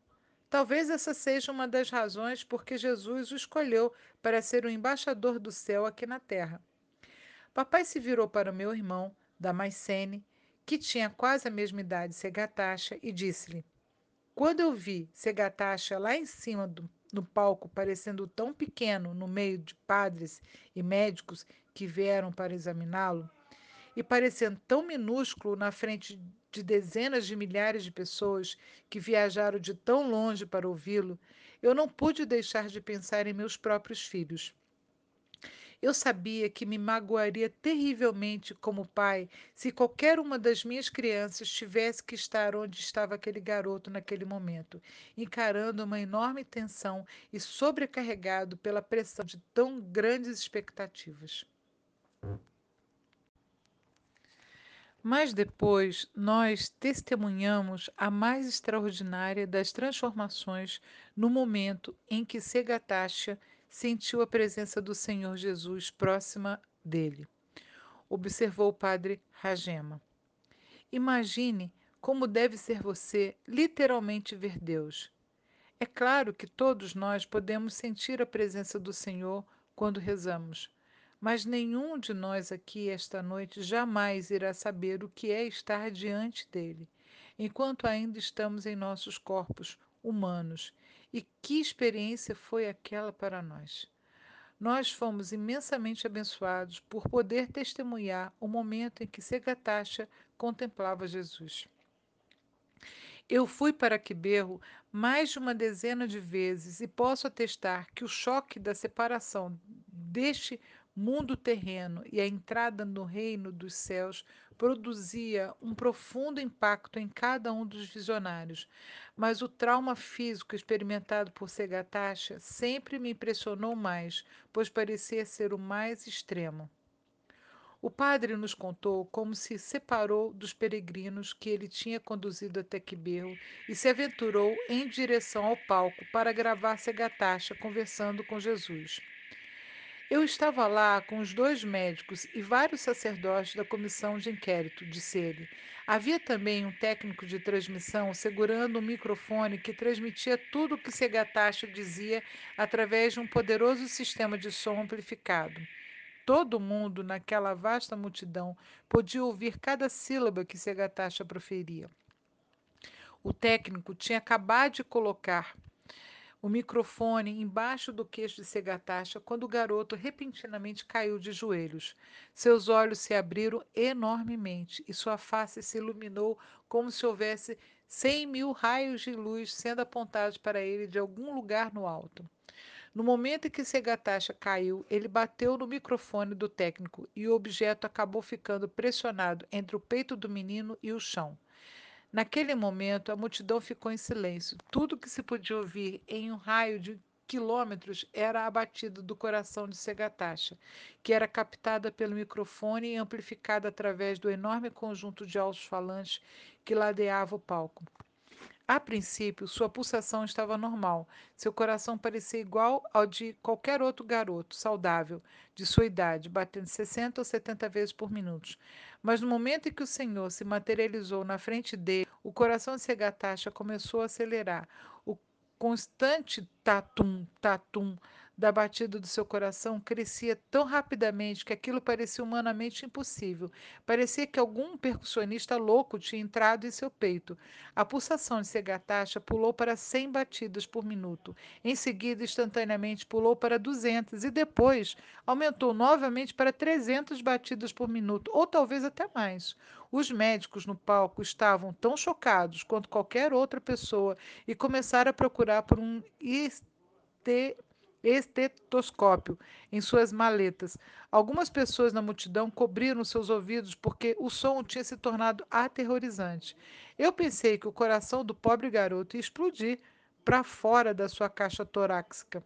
Talvez essa seja uma das razões por que Jesus o escolheu para ser o embaixador do céu aqui na terra. Papai se virou para o meu irmão, Damascene, que tinha quase a mesma idade Segatacha, e disse-lhe: Quando eu vi Segatacha lá em cima do, no palco, parecendo tão pequeno no meio de padres e médicos que vieram para examiná-lo, e parecendo tão minúsculo na frente de dezenas de milhares de pessoas que viajaram de tão longe para ouvi-lo, eu não pude deixar de pensar em meus próprios filhos. Eu sabia que me magoaria terrivelmente como pai se qualquer uma das minhas crianças tivesse que estar onde estava aquele garoto naquele momento, encarando uma enorme tensão e sobrecarregado pela pressão de tão grandes expectativas. Mas depois nós testemunhamos a mais extraordinária das transformações no momento em que Segatacha sentiu a presença do Senhor Jesus próxima dele. Observou o padre Ragema. Imagine como deve ser você literalmente ver Deus. É claro que todos nós podemos sentir a presença do Senhor quando rezamos, mas nenhum de nós aqui esta noite jamais irá saber o que é estar diante dele, enquanto ainda estamos em nossos corpos humanos. E que experiência foi aquela para nós? Nós fomos imensamente abençoados por poder testemunhar o momento em que Segatacha contemplava Jesus. Eu fui para Quiberro mais de uma dezena de vezes e posso atestar que o choque da separação deste mundo terreno e a entrada no reino dos céus produzia um profundo impacto em cada um dos visionários, mas o trauma físico experimentado por Segatacha sempre me impressionou mais, pois parecia ser o mais extremo. O padre nos contou como se separou dos peregrinos que ele tinha conduzido até Quiberro e se aventurou em direção ao palco para gravar Segatacha conversando com Jesus. Eu estava lá com os dois médicos e vários sacerdotes da comissão de inquérito, disse ele. Havia também um técnico de transmissão segurando um microfone que transmitia tudo o que Segatacha dizia através de um poderoso sistema de som amplificado. Todo mundo naquela vasta multidão podia ouvir cada sílaba que Segatacha proferia. O técnico tinha acabado de colocar o microfone embaixo do queixo de Segatacha quando o garoto repentinamente caiu de joelhos. Seus olhos se abriram enormemente e sua face se iluminou como se houvesse cem mil raios de luz sendo apontados para ele de algum lugar no alto. No momento em que Segatacha caiu, ele bateu no microfone do técnico e o objeto acabou ficando pressionado entre o peito do menino e o chão. Naquele momento, a multidão ficou em silêncio. Tudo que se podia ouvir em um raio de quilômetros era a batida do coração de Segatacha, que era captada pelo microfone e amplificada através do enorme conjunto de altos-falantes que ladeava o palco. A princípio, sua pulsação estava normal. Seu coração parecia igual ao de qualquer outro garoto saudável de sua idade, batendo 60 ou 70 vezes por minuto. Mas no momento em que o Senhor se materializou na frente dele, o coração de Segatacha começou a acelerar. O constante tatum, tatum da batida do seu coração crescia tão rapidamente que aquilo parecia humanamente impossível. Parecia que algum percussionista louco tinha entrado em seu peito. A pulsação de Segatacha pulou para 100 batidas por minuto. Em seguida, instantaneamente, pulou para 200 e depois aumentou novamente para 300 batidas por minuto, ou talvez até mais. Os médicos no palco estavam tão chocados quanto qualquer outra pessoa e começaram a procurar por um estetoscópio em suas maletas. Algumas pessoas na multidão cobriram seus ouvidos porque o som tinha se tornado aterrorizante. Eu pensei que o coração do pobre garoto ia explodir para fora da sua caixa torácica.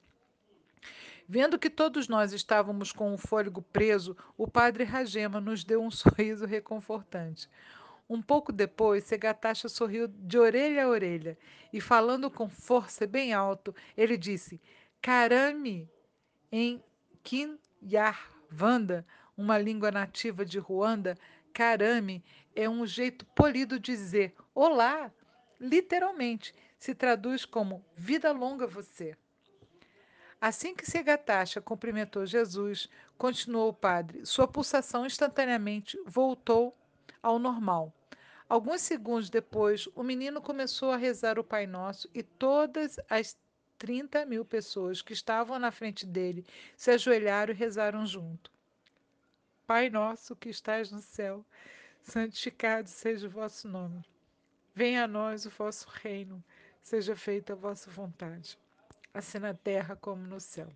Vendo que todos nós estávamos com o fôlego preso, o padre Ragema nos deu um sorriso reconfortante. Um pouco depois, Segatacha sorriu de orelha a orelha e, falando com força bem alto, ele disse: Karame, em Kinyarwanda, uma língua nativa de Ruanda, Karame é um jeito polido de dizer olá. Literalmente, se traduz como vida longa você. Assim que Segatacha cumprimentou Jesus, continuou o padre, sua pulsação instantaneamente voltou ao normal. Alguns segundos depois, o menino começou a rezar o Pai Nosso e todas as 30 mil pessoas que estavam na frente dele se ajoelharam e rezaram junto. Pai nosso que estás no céu, santificado seja o vosso nome. Venha a nós o vosso reino, seja feita a vossa vontade, assim na terra como no céu.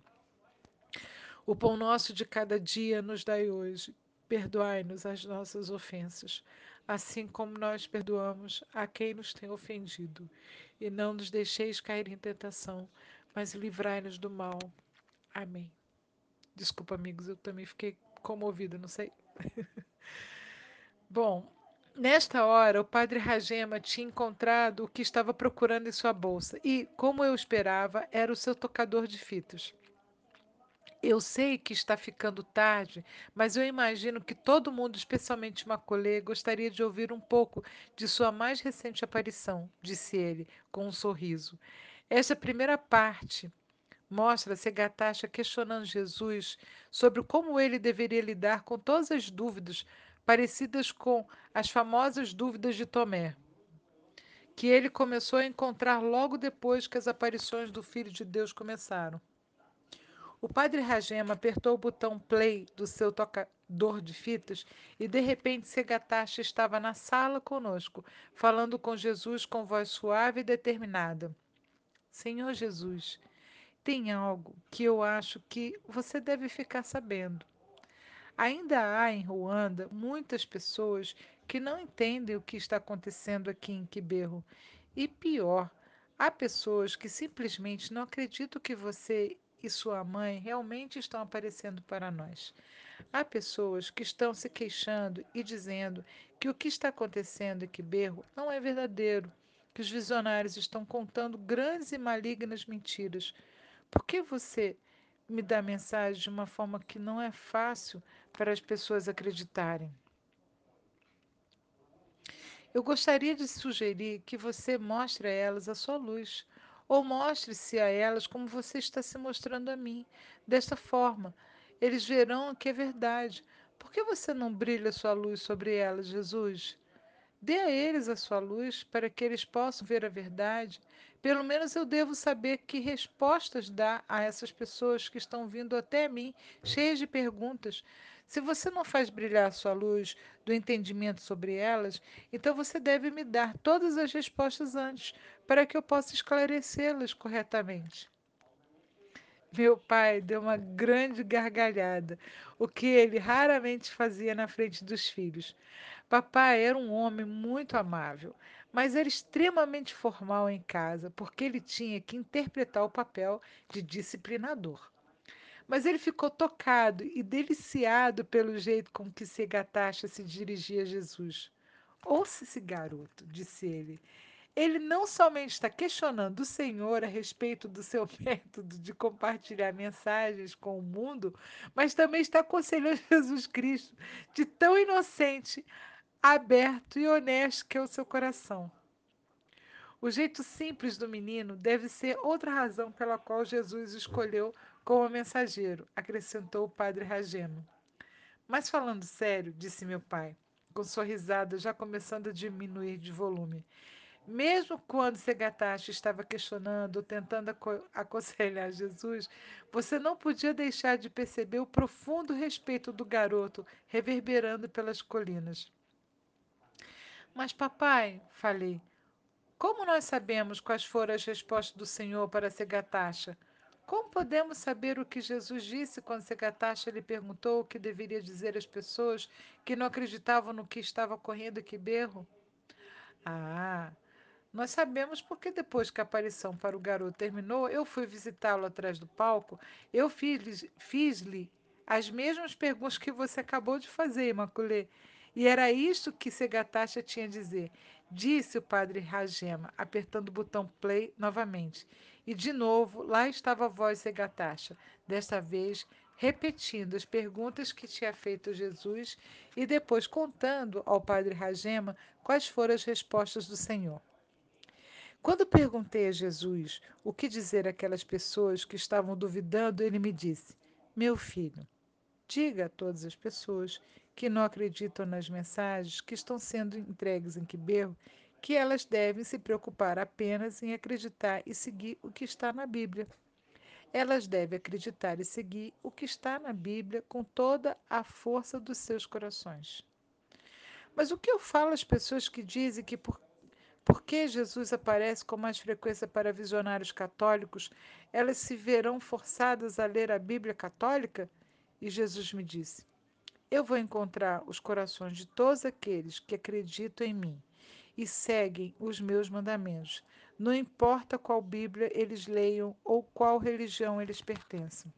O pão nosso de cada dia nos dai hoje. Perdoai-nos as nossas ofensas, assim como nós perdoamos a quem nos tem ofendido. E não nos deixeis cair em tentação, mas livrai-nos do mal. Amém. Desculpa, amigos, eu também fiquei comovida, não sei. Bom, nesta hora, o padre Ragema tinha encontrado o que estava procurando em sua bolsa e, como eu esperava, era o seu tocador de fitas. Eu sei que está ficando tarde, mas eu imagino que todo mundo, especialmente Macaulay, gostaria de ouvir um pouco de sua mais recente aparição, disse ele, com um sorriso. Esta primeira parte mostra Segatacha questionando Jesus sobre como ele deveria lidar com todas as dúvidas parecidas com as famosas dúvidas de Tomé, que ele começou a encontrar logo depois que as aparições do Filho de Deus começaram. O padre Ragema apertou o botão play do seu tocador de fitas e de repente Segatacha estava na sala conosco, falando com Jesus com voz suave e determinada. Senhor Jesus, tem algo que eu acho que você deve ficar sabendo. Ainda há em Ruanda muitas pessoas que não entendem o que está acontecendo aqui em Quiberro. E pior, há pessoas que simplesmente não acreditam que você e sua mãe realmente estão aparecendo para nós. Há pessoas que estão se queixando e dizendo que o que está acontecendo em Quiberro não é verdadeiro, que os visionários estão contando grandes e malignas mentiras. Por que você me dá mensagem de uma forma que não é fácil para as pessoas acreditarem? Eu gostaria de sugerir que você mostre a elas a sua luz, ou mostre-se a elas como você está se mostrando a mim. Desta forma, eles verão que é verdade. Por que você não brilha sua luz sobre elas, Jesus? Dê a eles a sua luz para que eles possam ver a verdade. Pelo menos eu devo saber que respostas dar a essas pessoas que estão vindo até mim, cheias de perguntas. Se você não faz brilhar a sua luz do entendimento sobre elas, então você deve me dar todas as respostas antes, para que eu possa esclarecê-las corretamente. Meu pai deu uma grande gargalhada, o que ele raramente fazia na frente dos filhos. Papai era um homem muito amável, mas era extremamente formal em casa, porque ele tinha que interpretar o papel de disciplinador. Mas ele ficou tocado e deliciado pelo jeito com que Segatacha se dirigia a Jesus. Ouça esse garoto, disse ele. Ele não somente está questionando o Senhor a respeito do seu método de compartilhar mensagens com o mundo, mas também está aconselhando Jesus Cristo, de tão inocente, aberto e honesto que é o seu coração. O jeito simples do menino deve ser outra razão pela qual Jesus escolheu como mensageiro, acrescentou o padre Rageno. Mas falando sério, disse meu pai, com sua risada já começando a diminuir de volume. Mesmo quando Segatashi estava questionando, tentando aconselhar Jesus, você não podia deixar de perceber o profundo respeito do garoto reverberando pelas colinas. Mas, papai, falei, como nós sabemos quais foram as respostas do Senhor para Segatacha? Como podemos saber o que Jesus disse quando Segatacha lhe perguntou o que deveria dizer às pessoas que não acreditavam no que estava ocorrendo aqui berro? Ah, nós sabemos porque depois que a aparição para o garoto terminou, eu fui visitá-lo atrás do palco, eu fiz-lhe fiz as mesmas perguntas que você acabou de fazer, Imaculê. E era isto que Segatacha tinha a dizer. Disse o padre Ragema, apertando o botão play novamente. E de novo, lá estava a voz Segatacha, desta vez repetindo as perguntas que tinha feito Jesus e depois contando ao padre Ragema quais foram as respostas do Senhor. Quando perguntei a Jesus o que dizer àquelas pessoas que estavam duvidando, ele me disse: Meu filho, diga a todas as pessoas que não acreditam nas mensagens que estão sendo entregues em Quiberro que elas devem se preocupar apenas em acreditar e seguir o que está na Bíblia. Elas devem acreditar e seguir o que está na Bíblia com toda a força dos seus corações. Mas o que eu falo às pessoas que dizem que por Por que Jesus aparece com mais frequência para visionários católicos? Elas se verão forçadas a ler a Bíblia católica? E Jesus me disse: Eu vou encontrar os corações de todos aqueles que acreditam em mim e seguem os meus mandamentos, não importa qual Bíblia eles leiam ou qual religião eles pertencem.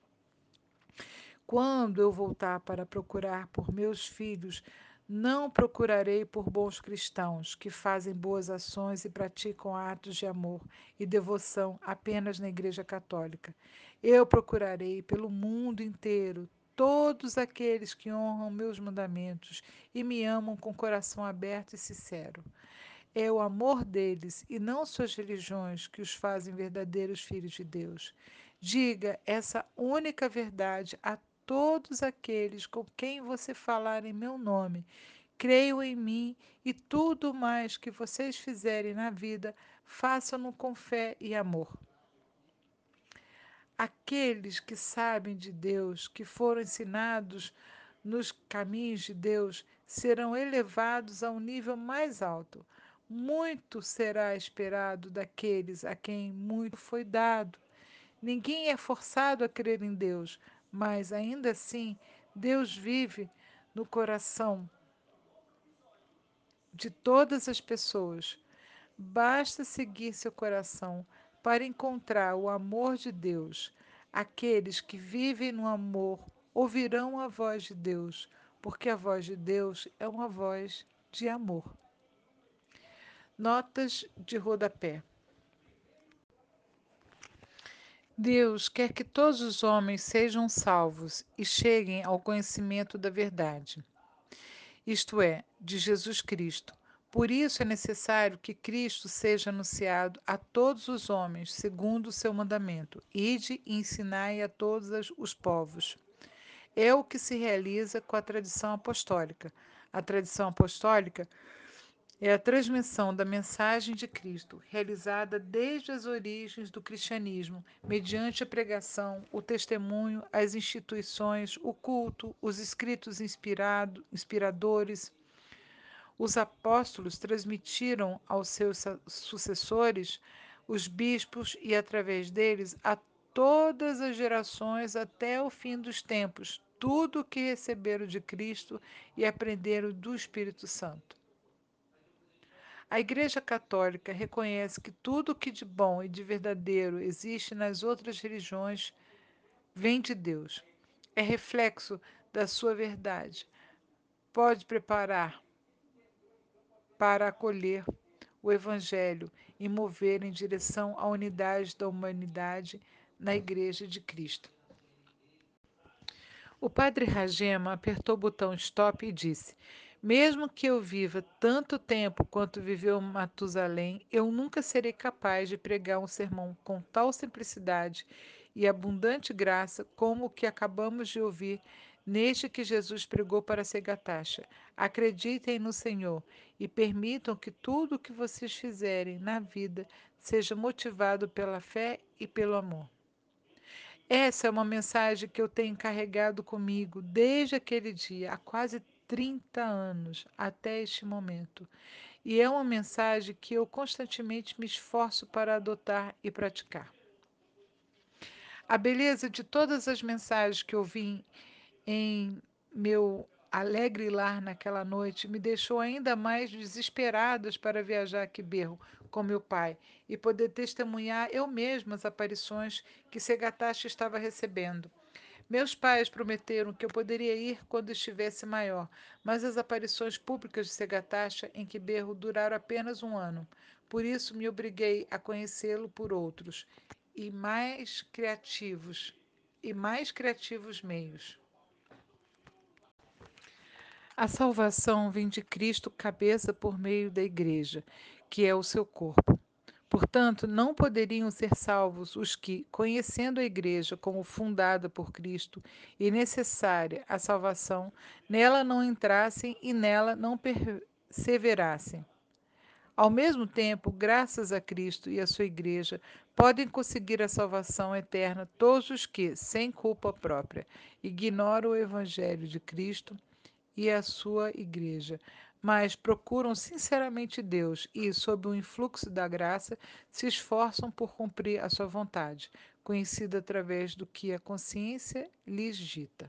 Quando eu voltar para procurar por meus filhos, não procurarei por bons cristãos que fazem boas ações e praticam atos de amor e devoção apenas na Igreja Católica. Eu procurarei pelo mundo inteiro todos aqueles que honram meus mandamentos e me amam com coração aberto e sincero. É o amor deles e não suas religiões que os fazem verdadeiros filhos de Deus. Diga essa única verdade a todos aqueles com quem você falar em meu nome. Creio em mim e tudo mais que vocês fizerem na vida, façam-no com fé e amor. Aqueles que sabem de Deus, que foram ensinados nos caminhos de Deus, serão elevados a um nível mais alto. Muito será esperado daqueles a quem muito foi dado. Ninguém é forçado a crer em Deus, mas ainda assim, Deus vive no coração de todas as pessoas. Basta seguir seu coração para encontrar o amor de Deus. Aqueles que vivem no amor ouvirão a voz de Deus, porque a voz de Deus é uma voz de amor. Notas de rodapé. Deus quer que todos os homens sejam salvos e cheguem ao conhecimento da verdade, isto é, de Jesus Cristo. Por isso é necessário que Cristo seja anunciado a todos os homens, segundo o seu mandamento: Ide e ensinai a todos os povos. É o que se realiza com a tradição apostólica. A tradição apostólica é a transmissão da mensagem de Cristo, realizada desde as origens do cristianismo, mediante a pregação, o testemunho, as instituições, o culto, os escritos inspirado, inspiradores. Os apóstolos transmitiram aos seus sucessores, os bispos, e através deles a todas as gerações até o fim dos tempos, tudo o que receberam de Cristo e aprenderam do Espírito Santo. A Igreja Católica reconhece que tudo o que de bom e de verdadeiro existe nas outras religiões vem de Deus. É reflexo da sua verdade. Pode preparar para acolher o Evangelho e mover em direção à unidade da humanidade na Igreja de Cristo. O padre Ragema apertou o botão stop e disse: mesmo que eu viva tanto tempo quanto viveu Matusalém, eu nunca serei capaz de pregar um sermão com tal simplicidade e abundante graça como o que acabamos de ouvir neste que Jesus pregou para Segatacha. Acreditem no Senhor e permitam que tudo o que vocês fizerem na vida seja motivado pela fé e pelo amor. Essa é uma mensagem que eu tenho carregado comigo desde aquele dia, há quase 30 anos até este momento. E é uma mensagem que eu constantemente me esforço para adotar e praticar. A beleza de todas as mensagens que eu vi em meu alegre lar naquela noite me deixou ainda mais desesperadas para viajar a Quiberro com meu pai e poder testemunhar eu mesma as aparições que Segatashi estava recebendo. Meus pais prometeram que eu poderia ir quando estivesse maior, mas as aparições públicas de Segatacha em Quiberro duraram apenas um ano. Por isso me obriguei a conhecê-lo por outros e mais criativos e mais criativos meios. A salvação vem de Cristo cabeça por meio da igreja, que é o seu corpo. Portanto, não poderiam ser salvos os que, conhecendo a Igreja como fundada por Cristo e necessária à salvação, nela não entrassem e nela não perseverassem. Ao mesmo tempo, graças a Cristo e à sua Igreja, podem conseguir a salvação eterna todos os que, sem culpa própria, ignoram o Evangelho de Cristo e a sua igreja, mas procuram sinceramente Deus e, sob o influxo da graça, se esforçam por cumprir a sua vontade, conhecida através do que a consciência lhes dita.